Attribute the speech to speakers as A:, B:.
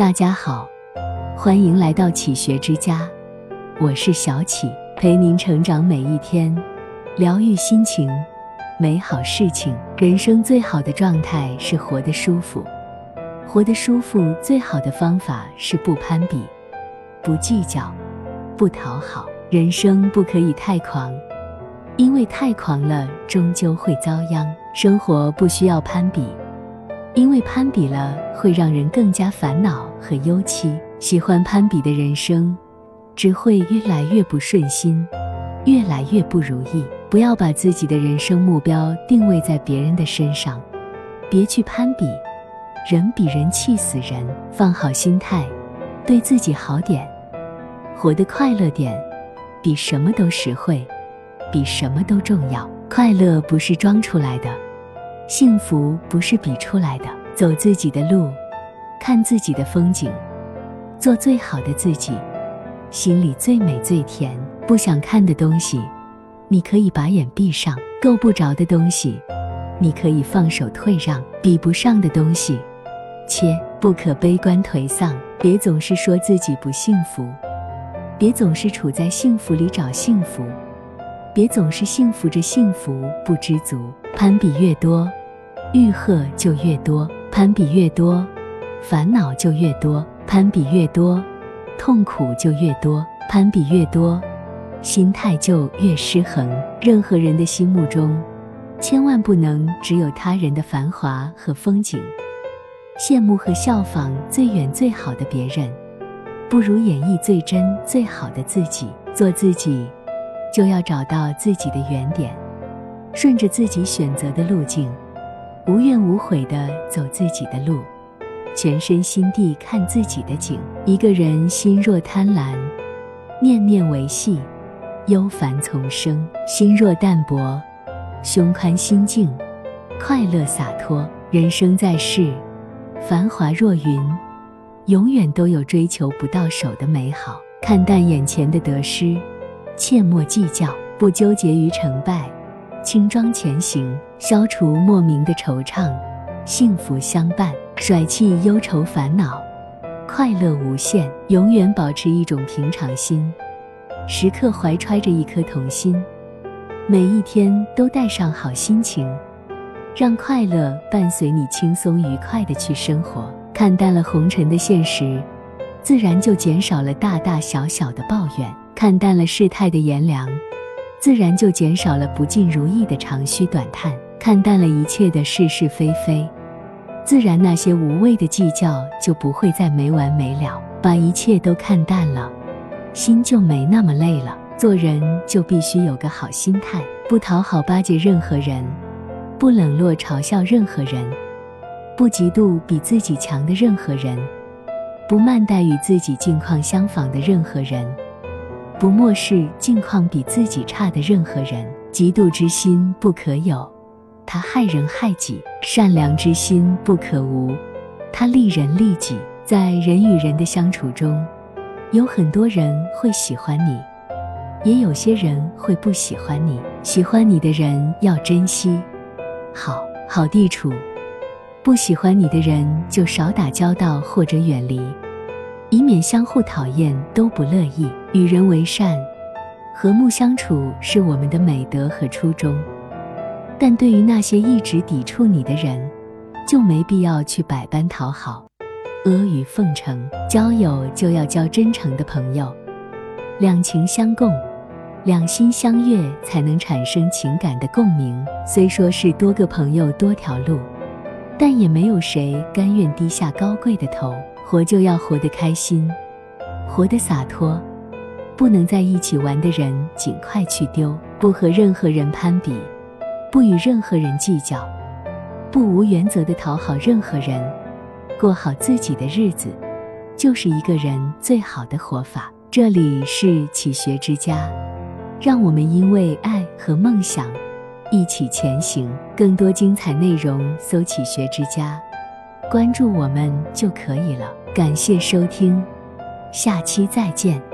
A: 大家好，欢迎来到启学之家，我是小启，陪您成长每一天，疗愈心情，美好事情。人生最好的状态是活得舒服，活得舒服最好的方法是不攀比，不计较，不讨好。人生不可以太狂，因为太狂了终究会遭殃。生活不需要攀比。因为攀比了，会让人更加烦恼和忧戚。喜欢攀比的人生，只会越来越不顺心，越来越不如意。不要把自己的人生目标定位在别人的身上，别去攀比，人比人气死人。放好心态，对自己好点，活得快乐点，比什么都实惠，比什么都重要。快乐不是装出来的。幸福不是比出来的，走自己的路，看自己的风景，做最好的自己，心里最美最甜。不想看的东西，你可以把眼闭上；够不着的东西，你可以放手退让；比不上的东西，切不可悲观颓丧。别总是说自己不幸福，别总是处在幸福里找幸福，别总是幸福着幸福不知足。攀比越多。欲壑就越多，攀比越多，烦恼就越多；攀比越多，痛苦就越多；攀比越多，心态就越失衡。任何人的心目中，千万不能只有他人的繁华和风景，羡慕和效仿最远最好的别人，不如演绎最真最好的自己。做自己，就要找到自己的原点，顺着自己选择的路径。无怨无悔地走自己的路，全身心地看自己的景。一个人心若贪婪，念念为系，忧烦丛生；心若淡泊，胸宽心静，快乐洒脱。人生在世，繁华若云，永远都有追求不到手的美好。看淡眼前的得失，切莫计较，不纠结于成败。轻装前行，消除莫名的惆怅，幸福相伴，甩弃忧愁烦恼，快乐无限。永远保持一种平常心，时刻怀揣着一颗童心，每一天都带上好心情，让快乐伴随你轻松愉快的去生活。看淡了红尘的现实，自然就减少了大大小小的抱怨；看淡了世态的炎凉。自然就减少了不尽如意的长吁短叹，看淡了一切的是是非非，自然那些无谓的计较就不会再没完没了。把一切都看淡了，心就没那么累了。做人就必须有个好心态，不讨好巴结任何人，不冷落嘲笑任何人，不嫉妒比自己强的任何人，不慢待与自己境况相仿的任何人。不漠视境况比自己差的任何人，嫉妒之心不可有，他害人害己；善良之心不可无，他利人利己。在人与人的相处中，有很多人会喜欢你，也有些人会不喜欢你。喜欢你的人要珍惜，好好地处；不喜欢你的人就少打交道或者远离。以免相互讨厌都不乐意。与人为善，和睦相处是我们的美德和初衷。但对于那些一直抵触你的人，就没必要去百般讨好、阿谀奉承。交友就要交真诚的朋友，两情相共，两心相悦，才能产生情感的共鸣。虽说是多个朋友多条路，但也没有谁甘愿低下高贵的头。活就要活得开心，活得洒脱，不能在一起玩的人尽快去丢，不和任何人攀比，不与任何人计较，不无原则的讨好任何人，过好自己的日子，就是一个人最好的活法。这里是启学之家，让我们因为爱和梦想一起前行。更多精彩内容，搜“启学之家”。关注我们就可以了。感谢收听，下期再见。